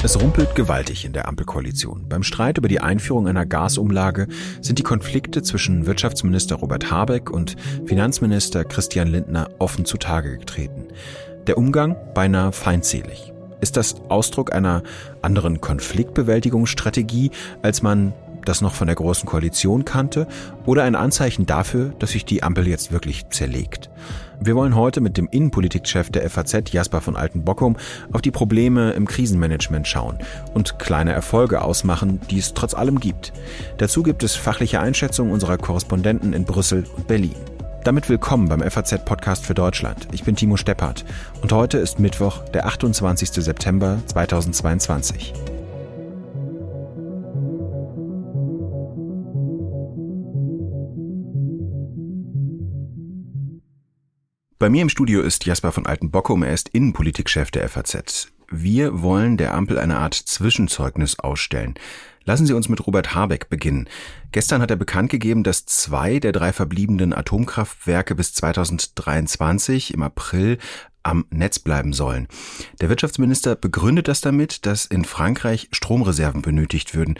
Es rumpelt gewaltig in der Ampelkoalition. Beim Streit über die Einführung einer Gasumlage sind die Konflikte zwischen Wirtschaftsminister Robert Habeck und Finanzminister Christian Lindner offen zutage getreten. Der Umgang beinahe feindselig. Ist das Ausdruck einer anderen Konfliktbewältigungsstrategie, als man das noch von der Großen Koalition kannte, oder ein Anzeichen dafür, dass sich die Ampel jetzt wirklich zerlegt? Wir wollen heute mit dem Innenpolitikchef der FAZ, Jasper von Altenbockum, auf die Probleme im Krisenmanagement schauen und kleine Erfolge ausmachen, die es trotz allem gibt. Dazu gibt es fachliche Einschätzungen unserer Korrespondenten in Brüssel und Berlin. Damit willkommen beim FAZ-Podcast für Deutschland. Ich bin Timo Steppert und heute ist Mittwoch, der 28. September 2022. Bei mir im Studio ist Jasper von Altenbockum, er ist Innenpolitikchef der FAZ. Wir wollen der Ampel eine Art Zwischenzeugnis ausstellen. Lassen Sie uns mit Robert Habeck beginnen. Gestern hat er bekannt gegeben, dass zwei der drei verbliebenen Atomkraftwerke bis 2023 im April am Netz bleiben sollen. Der Wirtschaftsminister begründet das damit, dass in Frankreich Stromreserven benötigt würden.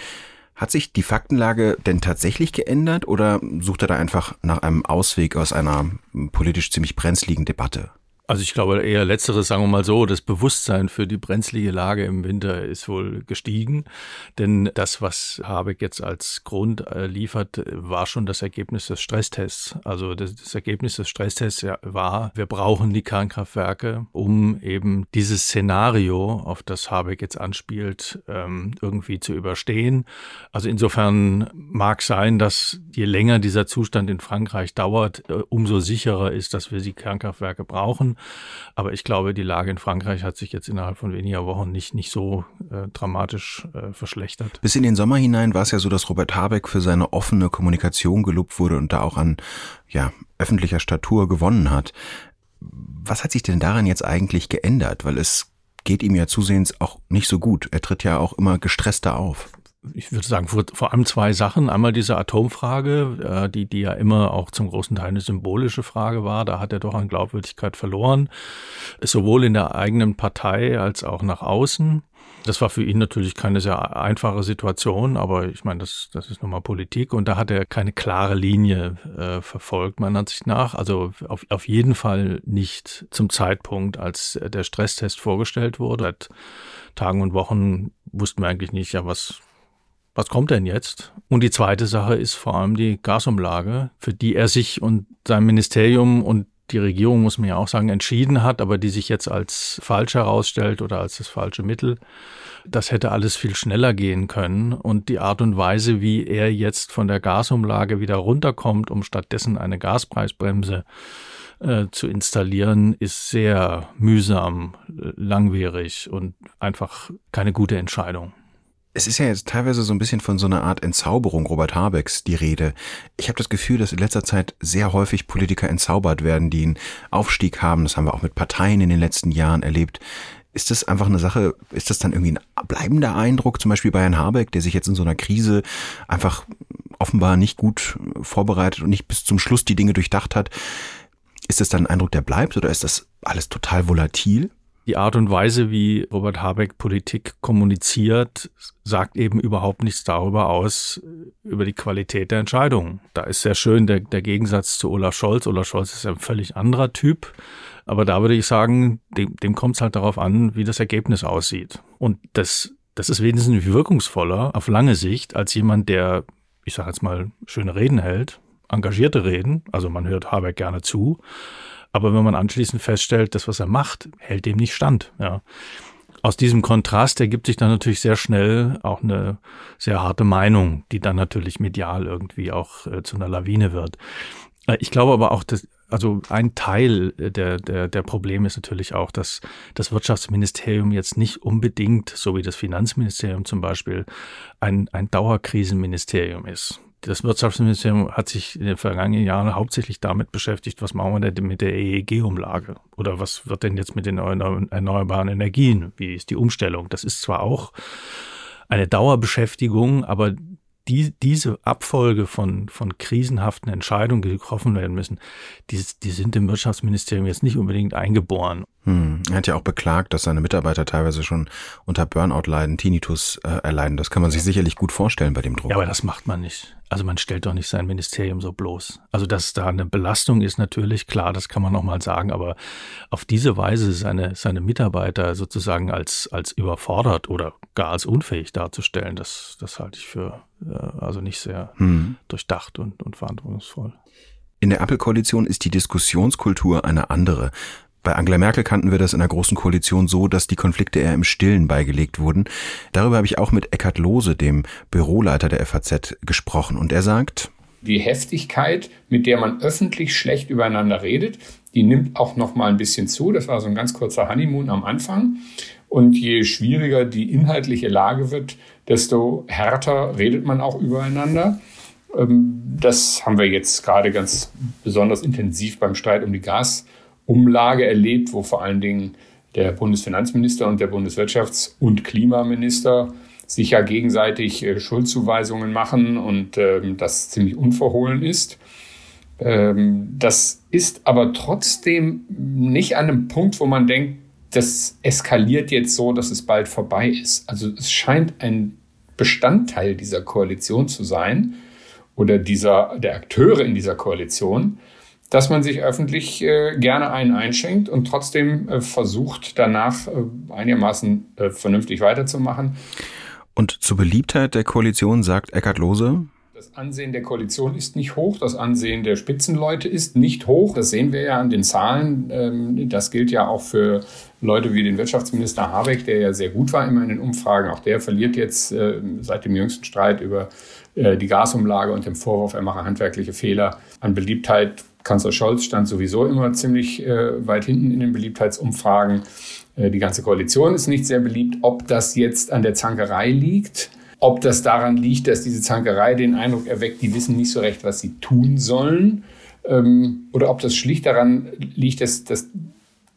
Hat sich die Faktenlage denn tatsächlich geändert oder sucht er da einfach nach einem Ausweg aus einer politisch ziemlich brenzligen Debatte? Also ich glaube eher letzteres, sagen wir mal so, das Bewusstsein für die brenzlige Lage im Winter ist wohl gestiegen. Denn das, was Habeck jetzt als Grund äh, liefert, war schon das Ergebnis des Stresstests. Also das, das Ergebnis des Stresstests war, wir brauchen die Kernkraftwerke, um eben dieses Szenario, auf das Habeck jetzt anspielt, ähm, irgendwie zu überstehen. Also insofern mag sein, dass je länger dieser Zustand in Frankreich dauert, äh, umso sicherer ist, dass wir die Kernkraftwerke brauchen. Aber ich glaube, die Lage in Frankreich hat sich jetzt innerhalb von weniger Wochen nicht, nicht so äh, dramatisch äh, verschlechtert. Bis in den Sommer hinein war es ja so, dass Robert Habeck für seine offene Kommunikation gelobt wurde und da auch an ja, öffentlicher Statur gewonnen hat. Was hat sich denn daran jetzt eigentlich geändert? Weil es geht ihm ja zusehends auch nicht so gut. Er tritt ja auch immer gestresster auf ich würde sagen, vor, vor, allem zwei Sachen. Einmal diese Atomfrage, äh, die, die ja immer auch zum großen Teil eine symbolische Frage war. Da hat er doch an Glaubwürdigkeit verloren, sowohl in der eigenen Partei als auch nach außen. Das war für ihn natürlich keine sehr einfache Situation, aber ich meine, das, das ist nun mal Politik und da hat er keine klare Linie äh, verfolgt, meiner Ansicht nach. Also auf, auf jeden Fall nicht zum Zeitpunkt, als der Stresstest vorgestellt wurde. Seit Tagen und Wochen wussten wir eigentlich nicht, ja, was, was kommt denn jetzt? Und die zweite Sache ist vor allem die Gasumlage, für die er sich und sein Ministerium und die Regierung, muss man ja auch sagen, entschieden hat, aber die sich jetzt als falsch herausstellt oder als das falsche Mittel. Das hätte alles viel schneller gehen können. Und die Art und Weise, wie er jetzt von der Gasumlage wieder runterkommt, um stattdessen eine Gaspreisbremse äh, zu installieren, ist sehr mühsam, langwierig und einfach keine gute Entscheidung. Es ist ja jetzt teilweise so ein bisschen von so einer Art Entzauberung Robert Habecks die Rede. Ich habe das Gefühl, dass in letzter Zeit sehr häufig Politiker entzaubert werden, die einen Aufstieg haben. Das haben wir auch mit Parteien in den letzten Jahren erlebt. Ist das einfach eine Sache, ist das dann irgendwie ein bleibender Eindruck, zum Beispiel bei Herrn Habeck, der sich jetzt in so einer Krise einfach offenbar nicht gut vorbereitet und nicht bis zum Schluss die Dinge durchdacht hat? Ist das dann ein Eindruck, der bleibt oder ist das alles total volatil? Die Art und Weise, wie Robert Habeck Politik kommuniziert, sagt eben überhaupt nichts darüber aus, über die Qualität der Entscheidungen. Da ist sehr schön der, der Gegensatz zu Olaf Scholz. Olaf Scholz ist ein völlig anderer Typ. Aber da würde ich sagen, dem, dem kommt es halt darauf an, wie das Ergebnis aussieht. Und das, das ist wesentlich wirkungsvoller auf lange Sicht als jemand, der, ich sage jetzt mal, schöne Reden hält, engagierte Reden, also man hört Habeck gerne zu, aber wenn man anschließend feststellt, das, was er macht, hält dem nicht stand. Ja. Aus diesem Kontrast ergibt sich dann natürlich sehr schnell auch eine sehr harte Meinung, die dann natürlich medial irgendwie auch äh, zu einer Lawine wird. Äh, ich glaube aber auch, dass also ein Teil der, der, der Probleme ist natürlich auch, dass das Wirtschaftsministerium jetzt nicht unbedingt, so wie das Finanzministerium zum Beispiel, ein, ein Dauerkrisenministerium ist das Wirtschaftsministerium hat sich in den vergangenen Jahren hauptsächlich damit beschäftigt, was machen wir denn mit der EEG-Umlage? Oder was wird denn jetzt mit den erneuerbaren Energien? Wie ist die Umstellung? Das ist zwar auch eine Dauerbeschäftigung, aber die, diese Abfolge von, von krisenhaften Entscheidungen, die getroffen werden müssen, die, die sind im Wirtschaftsministerium jetzt nicht unbedingt eingeboren. Hm. Er hat ja auch beklagt, dass seine Mitarbeiter teilweise schon unter Burnout leiden, Tinnitus äh, erleiden. Das kann man sich sicherlich gut vorstellen bei dem Druck. Ja, aber das macht man nicht. Also man stellt doch nicht sein Ministerium so bloß. Also dass da eine Belastung ist natürlich klar, das kann man noch mal sagen, aber auf diese Weise seine seine Mitarbeiter sozusagen als als überfordert oder gar als unfähig darzustellen, das das halte ich für äh, also nicht sehr hm. durchdacht und und verantwortungsvoll. In der Ampelkoalition ist die Diskussionskultur eine andere. Bei Angela Merkel kannten wir das in der Großen Koalition so, dass die Konflikte eher im Stillen beigelegt wurden. Darüber habe ich auch mit Eckhard Lohse, dem Büroleiter der FAZ, gesprochen. Und er sagt, die Heftigkeit, mit der man öffentlich schlecht übereinander redet, die nimmt auch noch mal ein bisschen zu. Das war so ein ganz kurzer Honeymoon am Anfang. Und je schwieriger die inhaltliche Lage wird, desto härter redet man auch übereinander. Ähm, das haben wir jetzt gerade ganz besonders intensiv beim Streit um die Gas Umlage erlebt, wo vor allen Dingen der Bundesfinanzminister und der Bundeswirtschafts- und Klimaminister sich ja gegenseitig äh, Schuldzuweisungen machen und ähm, das ziemlich unverhohlen ist. Ähm, das ist aber trotzdem nicht an einem Punkt, wo man denkt, das eskaliert jetzt so, dass es bald vorbei ist. Also es scheint ein Bestandteil dieser Koalition zu sein oder dieser, der Akteure in dieser Koalition, dass man sich öffentlich äh, gerne einen einschenkt und trotzdem äh, versucht, danach äh, einigermaßen äh, vernünftig weiterzumachen. Und zur Beliebtheit der Koalition sagt Eckhard Lohse? Das Ansehen der Koalition ist nicht hoch, das Ansehen der Spitzenleute ist nicht hoch. Das sehen wir ja an den Zahlen. Ähm, das gilt ja auch für Leute wie den Wirtschaftsminister Habeck, der ja sehr gut war immer in den Umfragen. Auch der verliert jetzt äh, seit dem jüngsten Streit über äh, die Gasumlage und dem Vorwurf, er mache handwerkliche Fehler an Beliebtheit Kanzler Scholz stand sowieso immer ziemlich äh, weit hinten in den Beliebtheitsumfragen. Äh, die ganze Koalition ist nicht sehr beliebt. Ob das jetzt an der Zankerei liegt, ob das daran liegt, dass diese Zankerei den Eindruck erweckt, die wissen nicht so recht, was sie tun sollen, ähm, oder ob das schlicht daran liegt, dass, dass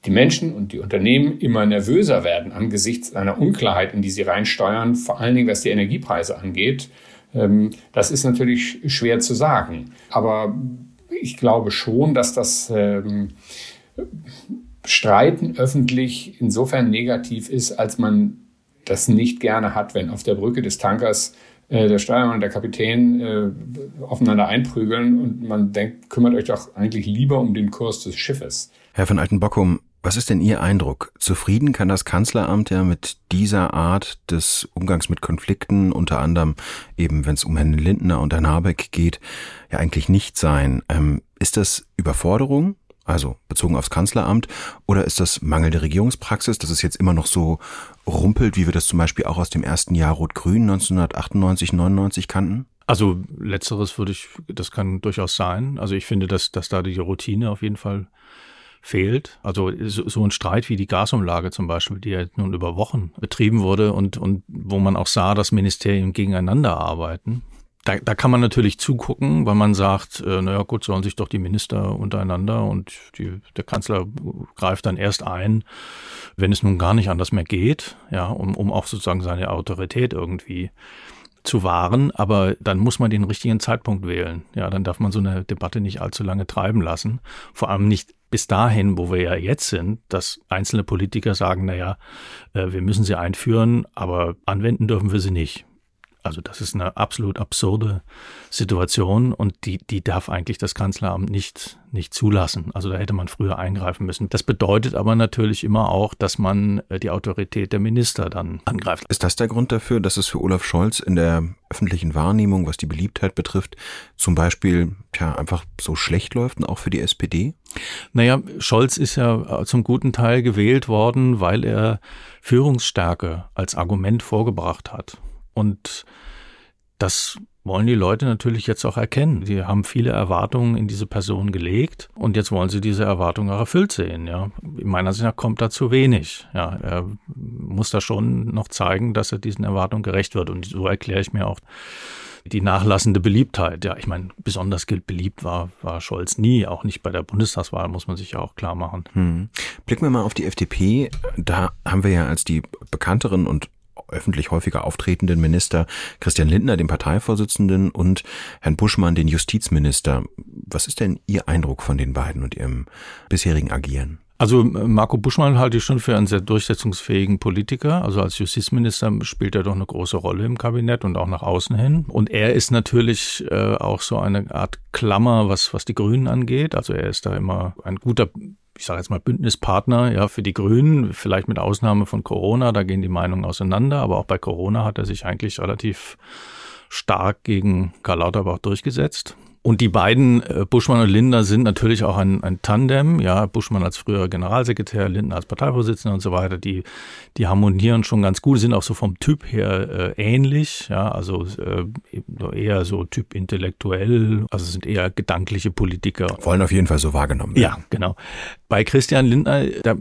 die Menschen und die Unternehmen immer nervöser werden angesichts einer Unklarheit, in die sie reinsteuern, vor allen Dingen was die Energiepreise angeht. Ähm, das ist natürlich schwer zu sagen. Aber ich glaube schon, dass das ähm, Streiten öffentlich insofern negativ ist, als man das nicht gerne hat, wenn auf der Brücke des Tankers äh, der Steuermann und der Kapitän äh, aufeinander einprügeln und man denkt, kümmert euch doch eigentlich lieber um den Kurs des Schiffes. Herr von Altenbockum, was ist denn Ihr Eindruck? Zufrieden kann das Kanzleramt ja mit dieser Art des Umgangs mit Konflikten, unter anderem eben, wenn es um Herrn Lindner und Herrn Habeck geht, ja eigentlich nicht sein. Ähm, ist das Überforderung, also bezogen aufs Kanzleramt, oder ist das mangelnde Regierungspraxis, dass es jetzt immer noch so rumpelt, wie wir das zum Beispiel auch aus dem ersten Jahr Rot-Grün 1998, 99 kannten? Also letzteres würde ich, das kann durchaus sein. Also ich finde, dass, dass da die Routine auf jeden Fall fehlt. Also so ein Streit wie die Gasumlage zum Beispiel, die ja nun über Wochen betrieben wurde und, und wo man auch sah, dass Ministerien gegeneinander arbeiten. Da, da kann man natürlich zugucken, weil man sagt, äh, naja gut, sollen sich doch die Minister untereinander und die, der Kanzler greift dann erst ein, wenn es nun gar nicht anders mehr geht, ja, um, um auch sozusagen seine Autorität irgendwie zu wahren, aber dann muss man den richtigen Zeitpunkt wählen. Ja, dann darf man so eine Debatte nicht allzu lange treiben lassen. Vor allem nicht bis dahin, wo wir ja jetzt sind, dass einzelne Politiker sagen, na ja, äh, wir müssen sie einführen, aber anwenden dürfen wir sie nicht. Also das ist eine absolut absurde Situation und die, die darf eigentlich das Kanzleramt nicht, nicht zulassen. Also da hätte man früher eingreifen müssen. Das bedeutet aber natürlich immer auch, dass man äh, die Autorität der Minister dann angreift. Ist das der Grund dafür, dass es für Olaf Scholz in der öffentlichen Wahrnehmung, was die Beliebtheit betrifft, zum Beispiel tja, einfach so schlecht läuft und auch für die SPD? Naja, Scholz ist ja zum guten Teil gewählt worden, weil er Führungsstärke als Argument vorgebracht hat. Und das wollen die Leute natürlich jetzt auch erkennen. Die haben viele Erwartungen in diese Person gelegt und jetzt wollen sie diese Erwartungen auch erfüllt sehen. Ja, in meiner Sicht kommt da zu wenig. Ja, er muss da schon noch zeigen, dass er diesen Erwartungen gerecht wird und so erkläre ich mir auch die nachlassende Beliebtheit. Ja, ich meine, besonders gilt beliebt war, war Scholz nie, auch nicht bei der Bundestagswahl, muss man sich ja auch klar machen. Hm. Blicken wir mal auf die FDP. Da haben wir ja als die bekannteren und öffentlich häufiger auftretenden Minister Christian Lindner, den Parteivorsitzenden, und Herrn Buschmann, den Justizminister. Was ist denn Ihr Eindruck von den beiden und ihrem bisherigen Agieren? Also Marco Buschmann halte ich schon für einen sehr durchsetzungsfähigen Politiker. Also als Justizminister spielt er doch eine große Rolle im Kabinett und auch nach außen hin. Und er ist natürlich äh, auch so eine Art Klammer, was, was die Grünen angeht. Also er ist da immer ein guter ich sage jetzt mal Bündnispartner ja für die Grünen, vielleicht mit Ausnahme von Corona, da gehen die Meinungen auseinander, aber auch bei Corona hat er sich eigentlich relativ stark gegen Karl Lauterbach durchgesetzt. Und die beiden, äh, Buschmann und Lindner, sind natürlich auch ein, ein Tandem. Ja, Buschmann als früherer Generalsekretär, Lindner als Parteivorsitzender und so weiter. Die, die harmonieren schon ganz gut, sind auch so vom Typ her äh, ähnlich. Ja, also äh, eher so Typ intellektuell, also sind eher gedankliche Politiker. Wollen auf jeden Fall so wahrgenommen werden. Ja, genau. Bei Christian Lindner, da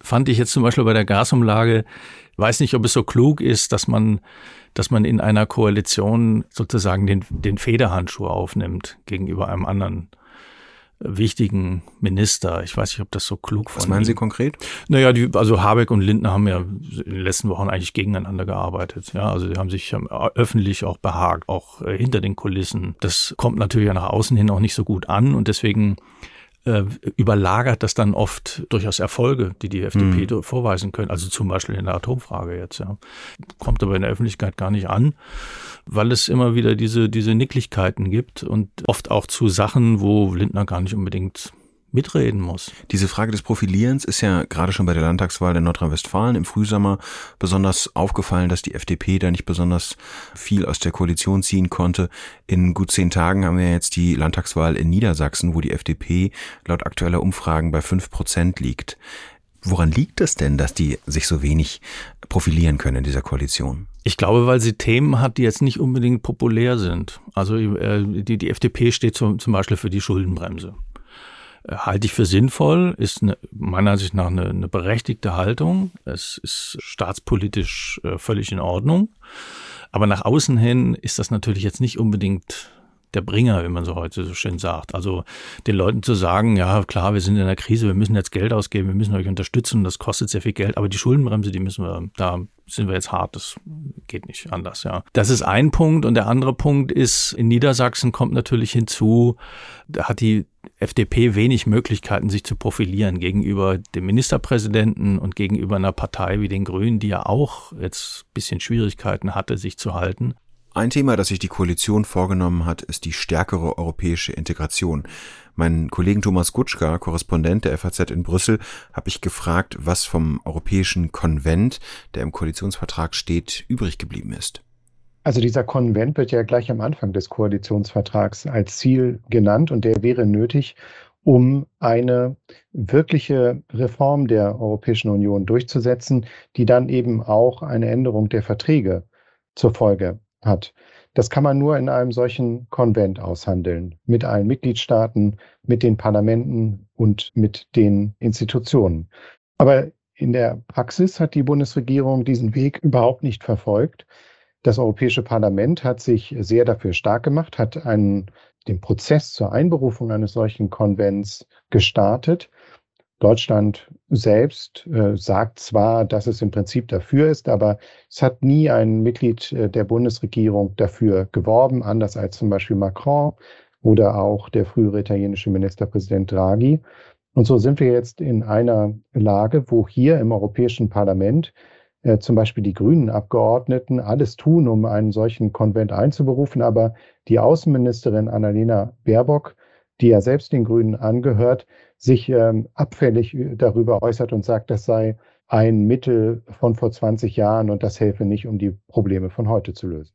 fand ich jetzt zum Beispiel bei der Gasumlage, weiß nicht, ob es so klug ist, dass man dass man in einer Koalition sozusagen den, den Federhandschuh aufnimmt gegenüber einem anderen wichtigen Minister. Ich weiß nicht, ob das so klug war. Was meinen Sie konkret? Naja, die, also Habeck und Lindner haben ja in den letzten Wochen eigentlich gegeneinander gearbeitet. Ja, also die haben sich haben öffentlich auch behagt, auch äh, hinter den Kulissen. Das kommt natürlich nach außen hin auch nicht so gut an und deswegen äh, überlagert das dann oft durchaus Erfolge, die die FDP mhm. vorweisen können. Also zum Beispiel in der Atomfrage jetzt. Ja. Kommt aber in der Öffentlichkeit gar nicht an, weil es immer wieder diese, diese Nicklichkeiten gibt und oft auch zu Sachen, wo Lindner gar nicht unbedingt mitreden muss. Diese Frage des Profilierens ist ja gerade schon bei der Landtagswahl in Nordrhein-Westfalen im Frühsommer besonders aufgefallen, dass die FDP da nicht besonders viel aus der Koalition ziehen konnte. In gut zehn Tagen haben wir jetzt die Landtagswahl in Niedersachsen, wo die FDP laut aktueller Umfragen bei fünf Prozent liegt. Woran liegt es denn, dass die sich so wenig profilieren können in dieser Koalition? Ich glaube, weil sie Themen hat, die jetzt nicht unbedingt populär sind. Also äh, die, die FDP steht zum, zum Beispiel für die Schuldenbremse halte ich für sinnvoll, ist eine, meiner Ansicht nach eine, eine berechtigte Haltung. Es ist staatspolitisch äh, völlig in Ordnung. Aber nach außen hin ist das natürlich jetzt nicht unbedingt der Bringer, wie man so heute so schön sagt. Also den Leuten zu sagen, ja klar, wir sind in einer Krise, wir müssen jetzt Geld ausgeben, wir müssen euch unterstützen, das kostet sehr viel Geld, aber die Schuldenbremse, die müssen wir, da sind wir jetzt hart, das geht nicht anders, ja. Das ist ein Punkt und der andere Punkt ist, in Niedersachsen kommt natürlich hinzu, da hat die FDP wenig Möglichkeiten, sich zu profilieren gegenüber dem Ministerpräsidenten und gegenüber einer Partei wie den Grünen, die ja auch jetzt bisschen Schwierigkeiten hatte, sich zu halten. Ein Thema, das sich die Koalition vorgenommen hat, ist die stärkere europäische Integration. Meinen Kollegen Thomas Gutschka, Korrespondent der FAZ in Brüssel, habe ich gefragt, was vom europäischen Konvent, der im Koalitionsvertrag steht, übrig geblieben ist. Also dieser Konvent wird ja gleich am Anfang des Koalitionsvertrags als Ziel genannt und der wäre nötig, um eine wirkliche Reform der Europäischen Union durchzusetzen, die dann eben auch eine Änderung der Verträge zur Folge hat. Das kann man nur in einem solchen Konvent aushandeln, mit allen Mitgliedstaaten, mit den Parlamenten und mit den Institutionen. Aber in der Praxis hat die Bundesregierung diesen Weg überhaupt nicht verfolgt. Das Europäische Parlament hat sich sehr dafür stark gemacht, hat einen, den Prozess zur Einberufung eines solchen Konvents gestartet. Deutschland selbst äh, sagt zwar, dass es im Prinzip dafür ist, aber es hat nie ein Mitglied äh, der Bundesregierung dafür geworben, anders als zum Beispiel Macron oder auch der frühere italienische Ministerpräsident Draghi. Und so sind wir jetzt in einer Lage, wo hier im Europäischen Parlament äh, zum Beispiel die grünen Abgeordneten alles tun, um einen solchen Konvent einzuberufen, aber die Außenministerin Annalena Baerbock, die ja selbst den Grünen angehört, sich ähm, abfällig darüber äußert und sagt, das sei ein Mittel von vor 20 Jahren und das helfe nicht, um die Probleme von heute zu lösen.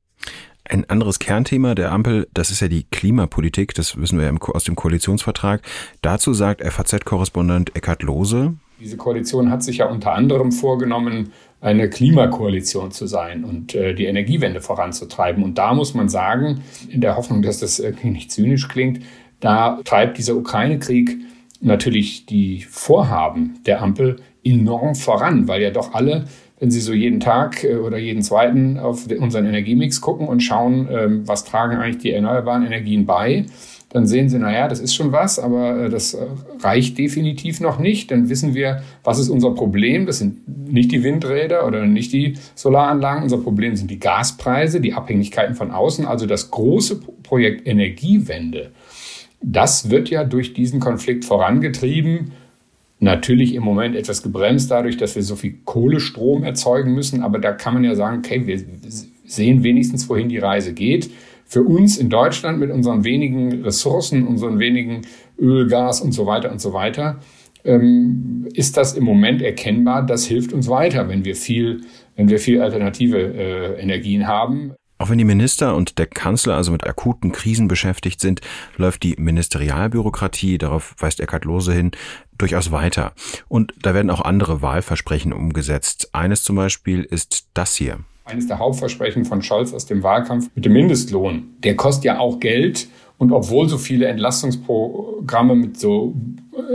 Ein anderes Kernthema der Ampel, das ist ja die Klimapolitik, das wissen wir ja aus dem Koalitionsvertrag. Dazu sagt FAZ-Korrespondent Eckhard Lohse. Diese Koalition hat sich ja unter anderem vorgenommen, eine Klimakoalition zu sein und äh, die Energiewende voranzutreiben. Und da muss man sagen, in der Hoffnung, dass das irgendwie nicht zynisch klingt, da treibt dieser Ukraine-Krieg natürlich die Vorhaben der Ampel enorm voran, weil ja doch alle, wenn sie so jeden Tag äh, oder jeden zweiten auf unseren Energiemix gucken und schauen, ähm, was tragen eigentlich die erneuerbaren Energien bei, dann sehen sie, naja, das ist schon was, aber äh, das reicht definitiv noch nicht. Dann wissen wir, was ist unser Problem? Das sind nicht die Windräder oder nicht die Solaranlagen. Unser Problem sind die Gaspreise, die Abhängigkeiten von außen, also das große Projekt Energiewende. Das wird ja durch diesen Konflikt vorangetrieben Natürlich im Moment etwas gebremst dadurch, dass wir so viel Kohlestrom erzeugen müssen, aber da kann man ja sagen, okay, wir sehen wenigstens, wohin die Reise geht. Für uns in Deutschland mit unseren wenigen Ressourcen, unseren wenigen Öl, Gas und so weiter und so weiter, ähm, ist das im Moment erkennbar. Das hilft uns weiter, wenn wir viel, wenn wir viel alternative äh, Energien haben. Auch wenn die Minister und der Kanzler also mit akuten Krisen beschäftigt sind, läuft die Ministerialbürokratie, darauf weist Eckhard Lose hin, durchaus weiter. Und da werden auch andere Wahlversprechen umgesetzt. Eines zum Beispiel ist das hier. Eines der Hauptversprechen von Scholz aus dem Wahlkampf mit dem Mindestlohn. Der kostet ja auch Geld. Und obwohl so viele Entlastungsprogramme mit so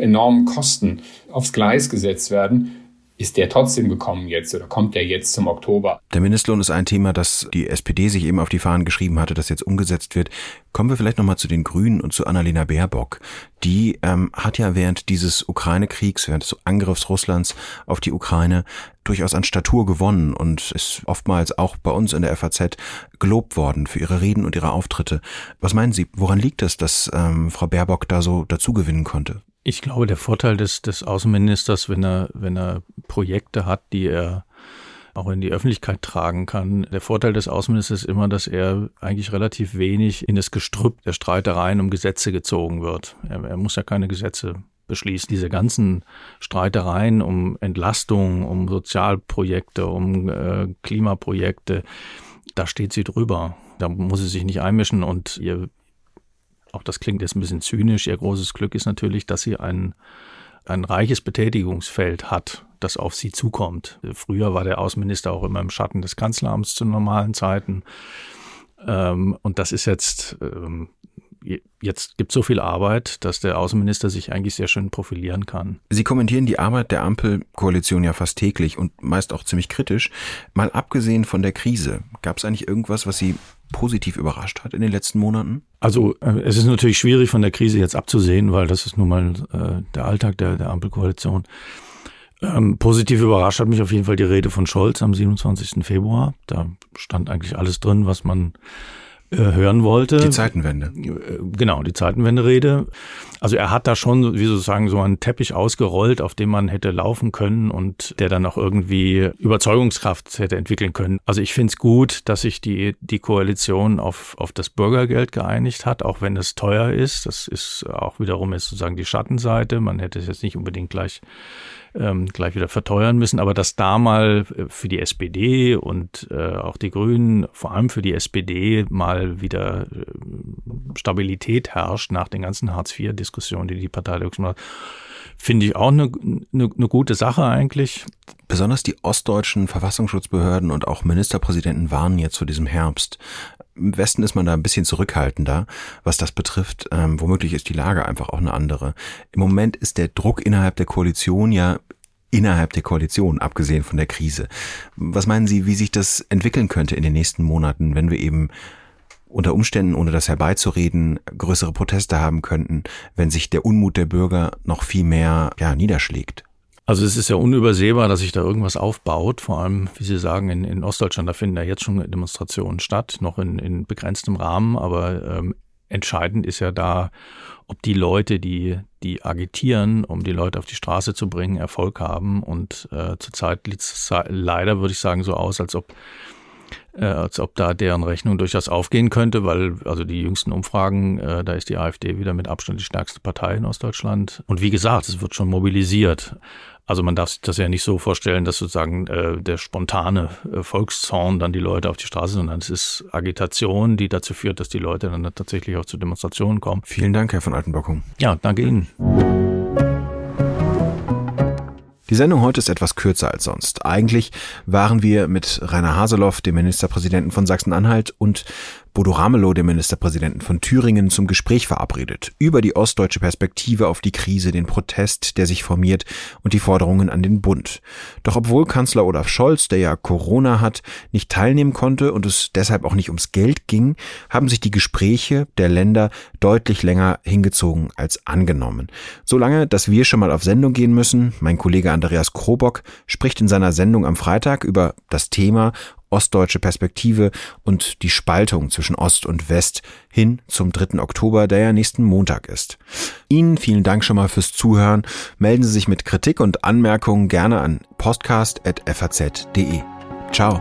enormen Kosten aufs Gleis gesetzt werden, ist der trotzdem gekommen jetzt oder kommt der jetzt zum Oktober? Der Mindestlohn ist ein Thema, das die SPD sich eben auf die Fahnen geschrieben hatte, das jetzt umgesetzt wird. Kommen wir vielleicht nochmal zu den Grünen und zu Annalena Baerbock. Die ähm, hat ja während dieses Ukraine-Kriegs, während des Angriffs Russlands auf die Ukraine durchaus an Statur gewonnen und ist oftmals auch bei uns in der FAZ gelobt worden für ihre Reden und ihre Auftritte. Was meinen Sie, woran liegt es, dass ähm, Frau Baerbock da so dazugewinnen konnte? Ich glaube, der Vorteil des, des Außenministers, wenn er, wenn er Projekte hat, die er auch in die Öffentlichkeit tragen kann. Der Vorteil des Außenministers ist immer, dass er eigentlich relativ wenig in das Gestrüpp der Streitereien um Gesetze gezogen wird. Er, er muss ja keine Gesetze beschließen. Diese ganzen Streitereien um Entlastung, um Sozialprojekte, um äh, Klimaprojekte, da steht sie drüber. Da muss sie sich nicht einmischen und ihr auch das klingt jetzt ein bisschen zynisch, ihr großes Glück ist natürlich, dass sie ein, ein reiches Betätigungsfeld hat, das auf sie zukommt. Früher war der Außenminister auch immer im Schatten des Kanzleramts zu normalen Zeiten. Ähm, und das ist jetzt ähm, jetzt gibt es so viel Arbeit, dass der Außenminister sich eigentlich sehr schön profilieren kann. Sie kommentieren die Arbeit der Ampelkoalition ja fast täglich und meist auch ziemlich kritisch. Mal abgesehen von der Krise, gab es eigentlich irgendwas, was Sie positiv überrascht hat in den letzten Monaten? Also äh, es ist natürlich schwierig von der Krise jetzt abzusehen, weil das ist nun mal äh, der Alltag der, der Ampelkoalition. Ähm, positiv überrascht hat mich auf jeden Fall die Rede von Scholz am 27. Februar. Da stand eigentlich alles drin, was man hören wollte. Die Zeitenwende. Äh, genau, die Zeitenwende-Rede. Also er hat da schon, wie sozusagen, so einen Teppich ausgerollt, auf dem man hätte laufen können und der dann auch irgendwie Überzeugungskraft hätte entwickeln können. Also ich finde es gut, dass sich die, die Koalition auf, auf das Bürgergeld geeinigt hat, auch wenn es teuer ist. Das ist auch wiederum jetzt sozusagen die Schattenseite. Man hätte es jetzt nicht unbedingt gleich ähm, gleich wieder verteuern müssen. Aber dass da mal äh, für die SPD und äh, auch die Grünen, vor allem für die SPD, mal wieder äh, Stabilität herrscht nach den ganzen Hartz-IV-Diskussionen, die die Partei hat, finde ich auch eine, eine, eine gute Sache eigentlich. Besonders die ostdeutschen Verfassungsschutzbehörden und auch Ministerpräsidenten warnen jetzt vor diesem Herbst. Im Westen ist man da ein bisschen zurückhaltender, was das betrifft. Ähm, womöglich ist die Lage einfach auch eine andere. Im Moment ist der Druck innerhalb der Koalition ja innerhalb der Koalition, abgesehen von der Krise. Was meinen Sie, wie sich das entwickeln könnte in den nächsten Monaten, wenn wir eben unter Umständen, ohne das herbeizureden, größere Proteste haben könnten, wenn sich der Unmut der Bürger noch viel mehr ja, niederschlägt? Also es ist ja unübersehbar, dass sich da irgendwas aufbaut, vor allem, wie Sie sagen, in, in Ostdeutschland, da finden ja jetzt schon Demonstrationen statt, noch in, in begrenztem Rahmen, aber ähm, entscheidend ist ja da, ob die Leute, die, die agitieren, um die Leute auf die Straße zu bringen, Erfolg haben. Und äh, zurzeit sieht es leider, würde ich sagen, so aus, als ob äh, als ob da deren Rechnung durchaus aufgehen könnte, weil also die jüngsten Umfragen, äh, da ist die AfD wieder mit Abstand die stärkste Partei in Ostdeutschland. Und wie gesagt, es wird schon mobilisiert. Also man darf sich das ja nicht so vorstellen, dass sozusagen äh, der spontane äh, Volkszorn dann die Leute auf die Straße, sondern es ist Agitation, die dazu führt, dass die Leute dann tatsächlich auch zu Demonstrationen kommen. Vielen Dank, Herr von Altenbockum. Ja, danke Ihnen. Die Sendung heute ist etwas kürzer als sonst. Eigentlich waren wir mit Rainer Haseloff, dem Ministerpräsidenten von Sachsen-Anhalt, und Bodo Ramelow, dem Ministerpräsidenten von Thüringen, zum Gespräch verabredet über die ostdeutsche Perspektive auf die Krise, den Protest, der sich formiert und die Forderungen an den Bund. Doch obwohl Kanzler Olaf Scholz, der ja Corona hat, nicht teilnehmen konnte und es deshalb auch nicht ums Geld ging, haben sich die Gespräche der Länder deutlich länger hingezogen als angenommen. So lange, dass wir schon mal auf Sendung gehen müssen. Mein Kollege Andreas Krobock spricht in seiner Sendung am Freitag über das Thema ostdeutsche Perspektive und die Spaltung zwischen Ost und West hin zum 3. Oktober, der ja nächsten Montag ist. Ihnen vielen Dank schon mal fürs Zuhören. Melden Sie sich mit Kritik und Anmerkungen gerne an podcast.faz.de. Ciao.